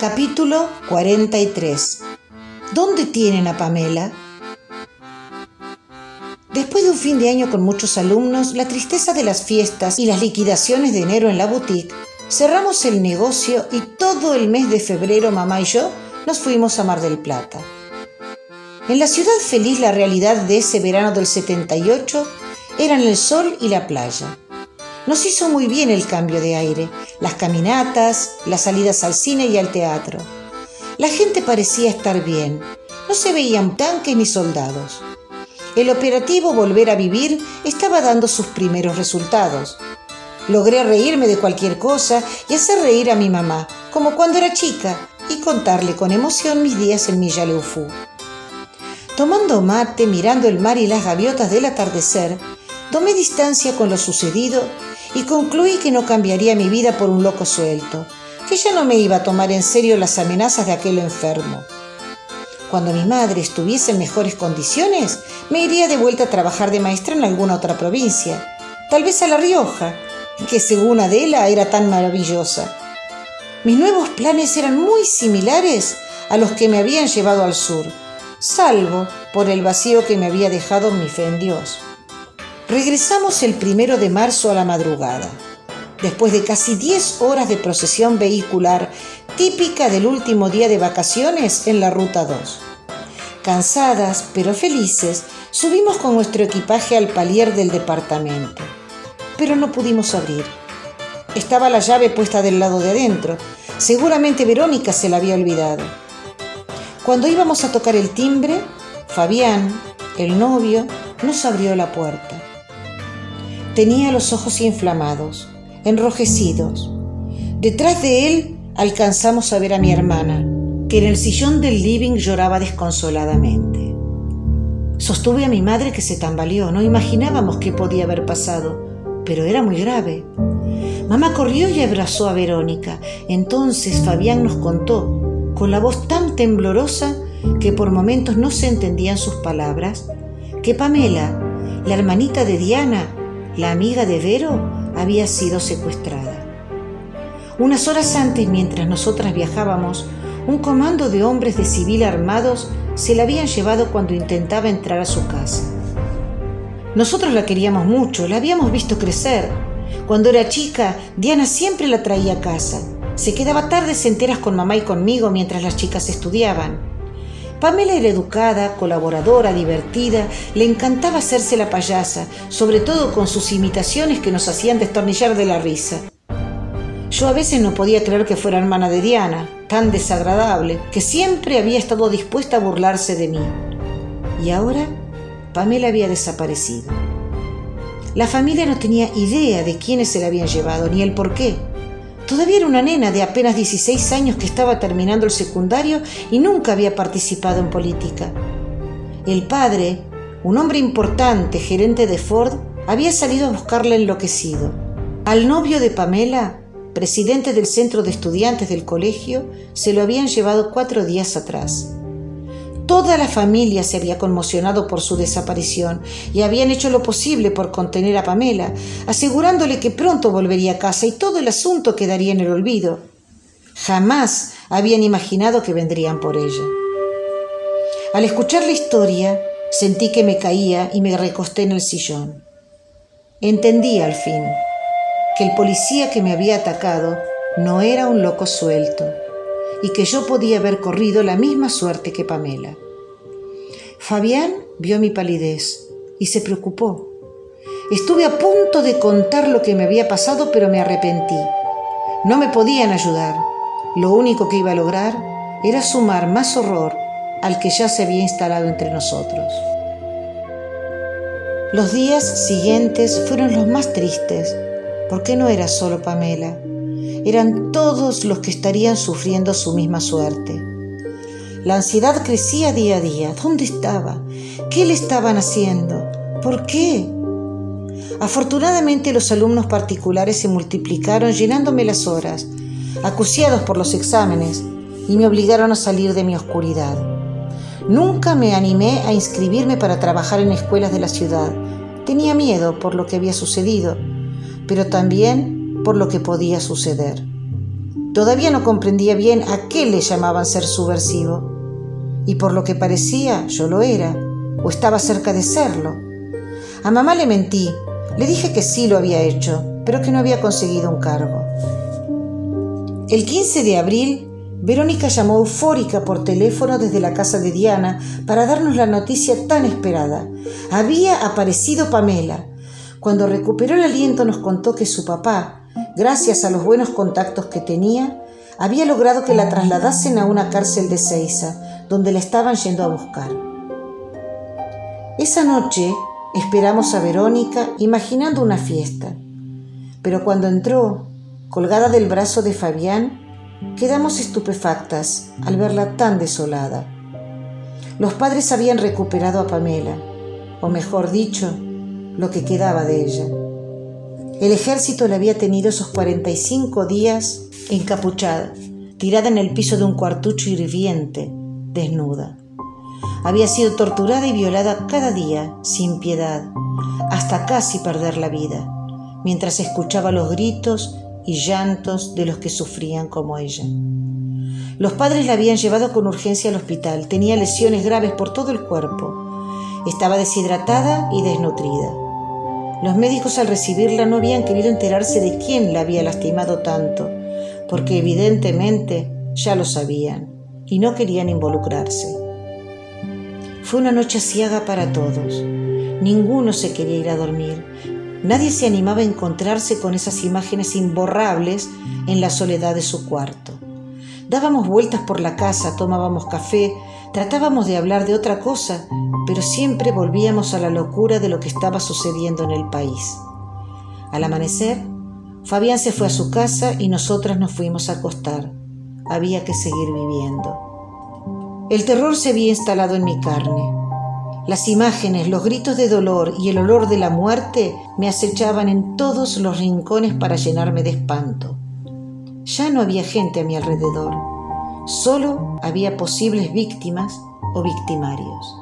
Capítulo 43 ¿Dónde tienen a Pamela? Después de un fin de año con muchos alumnos, la tristeza de las fiestas y las liquidaciones de enero en la boutique, cerramos el negocio y todo el mes de febrero mamá y yo nos fuimos a Mar del Plata. En la ciudad feliz la realidad de ese verano del 78 eran el sol y la playa. Nos hizo muy bien el cambio de aire, las caminatas, las salidas al cine y al teatro. La gente parecía estar bien, no se veían tanques ni soldados. El operativo Volver a Vivir estaba dando sus primeros resultados. Logré reírme de cualquier cosa y hacer reír a mi mamá, como cuando era chica, y contarle con emoción mis días en Millaleufú. Tomando mate, mirando el mar y las gaviotas del atardecer, tomé distancia con lo sucedido y concluí que no cambiaría mi vida por un loco suelto, que ya no me iba a tomar en serio las amenazas de aquel enfermo. Cuando mi madre estuviese en mejores condiciones, me iría de vuelta a trabajar de maestra en alguna otra provincia, tal vez a La Rioja, que según Adela era tan maravillosa. Mis nuevos planes eran muy similares a los que me habían llevado al sur, salvo por el vacío que me había dejado mi fe en Dios. Regresamos el primero de marzo a la madrugada, después de casi 10 horas de procesión vehicular típica del último día de vacaciones en la Ruta 2. Cansadas pero felices, subimos con nuestro equipaje al palier del departamento, pero no pudimos abrir. Estaba la llave puesta del lado de adentro. Seguramente Verónica se la había olvidado. Cuando íbamos a tocar el timbre, Fabián, el novio, nos abrió la puerta. Tenía los ojos inflamados, enrojecidos. Detrás de él alcanzamos a ver a mi hermana, que en el sillón del living lloraba desconsoladamente. Sostuve a mi madre que se tambaleó, no imaginábamos qué podía haber pasado, pero era muy grave. Mamá corrió y abrazó a Verónica. Entonces Fabián nos contó, con la voz tan temblorosa que por momentos no se entendían sus palabras, que Pamela, la hermanita de Diana, la amiga de Vero había sido secuestrada. Unas horas antes, mientras nosotras viajábamos, un comando de hombres de civil armados se la habían llevado cuando intentaba entrar a su casa. Nosotros la queríamos mucho, la habíamos visto crecer. Cuando era chica, Diana siempre la traía a casa. Se quedaba tardes enteras con mamá y conmigo mientras las chicas estudiaban. Pamela era educada, colaboradora, divertida, le encantaba hacerse la payasa, sobre todo con sus imitaciones que nos hacían destornillar de la risa. Yo a veces no podía creer que fuera hermana de Diana, tan desagradable, que siempre había estado dispuesta a burlarse de mí. Y ahora Pamela había desaparecido. La familia no tenía idea de quiénes se la habían llevado ni el por qué. Todavía era una nena de apenas 16 años que estaba terminando el secundario y nunca había participado en política. El padre, un hombre importante, gerente de Ford, había salido a buscarla enloquecido. Al novio de Pamela, presidente del centro de estudiantes del colegio, se lo habían llevado cuatro días atrás. Toda la familia se había conmocionado por su desaparición y habían hecho lo posible por contener a Pamela, asegurándole que pronto volvería a casa y todo el asunto quedaría en el olvido. Jamás habían imaginado que vendrían por ella. Al escuchar la historia, sentí que me caía y me recosté en el sillón. Entendí al fin que el policía que me había atacado no era un loco suelto y que yo podía haber corrido la misma suerte que Pamela. Fabián vio mi palidez y se preocupó. Estuve a punto de contar lo que me había pasado, pero me arrepentí. No me podían ayudar. Lo único que iba a lograr era sumar más horror al que ya se había instalado entre nosotros. Los días siguientes fueron los más tristes, porque no era solo Pamela eran todos los que estarían sufriendo su misma suerte. La ansiedad crecía día a día. ¿Dónde estaba? ¿Qué le estaban haciendo? ¿Por qué? Afortunadamente los alumnos particulares se multiplicaron llenándome las horas, acuciados por los exámenes, y me obligaron a salir de mi oscuridad. Nunca me animé a inscribirme para trabajar en escuelas de la ciudad. Tenía miedo por lo que había sucedido, pero también por lo que podía suceder. Todavía no comprendía bien a qué le llamaban ser subversivo, y por lo que parecía yo lo era, o estaba cerca de serlo. A mamá le mentí, le dije que sí lo había hecho, pero que no había conseguido un cargo. El 15 de abril, Verónica llamó eufórica por teléfono desde la casa de Diana para darnos la noticia tan esperada. Había aparecido Pamela. Cuando recuperó el aliento nos contó que su papá, gracias a los buenos contactos que tenía, había logrado que la trasladasen a una cárcel de Ceiza, donde la estaban yendo a buscar. Esa noche esperamos a Verónica imaginando una fiesta, pero cuando entró, colgada del brazo de Fabián, quedamos estupefactas al verla tan desolada. Los padres habían recuperado a Pamela, o mejor dicho, lo que quedaba de ella. El ejército la había tenido esos 45 días encapuchada, tirada en el piso de un cuartucho hirviente, desnuda. Había sido torturada y violada cada día, sin piedad, hasta casi perder la vida, mientras escuchaba los gritos y llantos de los que sufrían como ella. Los padres la habían llevado con urgencia al hospital. Tenía lesiones graves por todo el cuerpo. Estaba deshidratada y desnutrida. Los médicos al recibirla no habían querido enterarse de quién la había lastimado tanto, porque evidentemente ya lo sabían y no querían involucrarse. Fue una noche ciega para todos. Ninguno se quería ir a dormir. Nadie se animaba a encontrarse con esas imágenes imborrables en la soledad de su cuarto. Dábamos vueltas por la casa, tomábamos café, tratábamos de hablar de otra cosa, pero siempre volvíamos a la locura de lo que estaba sucediendo en el país. Al amanecer, Fabián se fue a su casa y nosotras nos fuimos a acostar. Había que seguir viviendo. El terror se había instalado en mi carne. Las imágenes, los gritos de dolor y el olor de la muerte me acechaban en todos los rincones para llenarme de espanto. Ya no había gente a mi alrededor, solo había posibles víctimas o victimarios.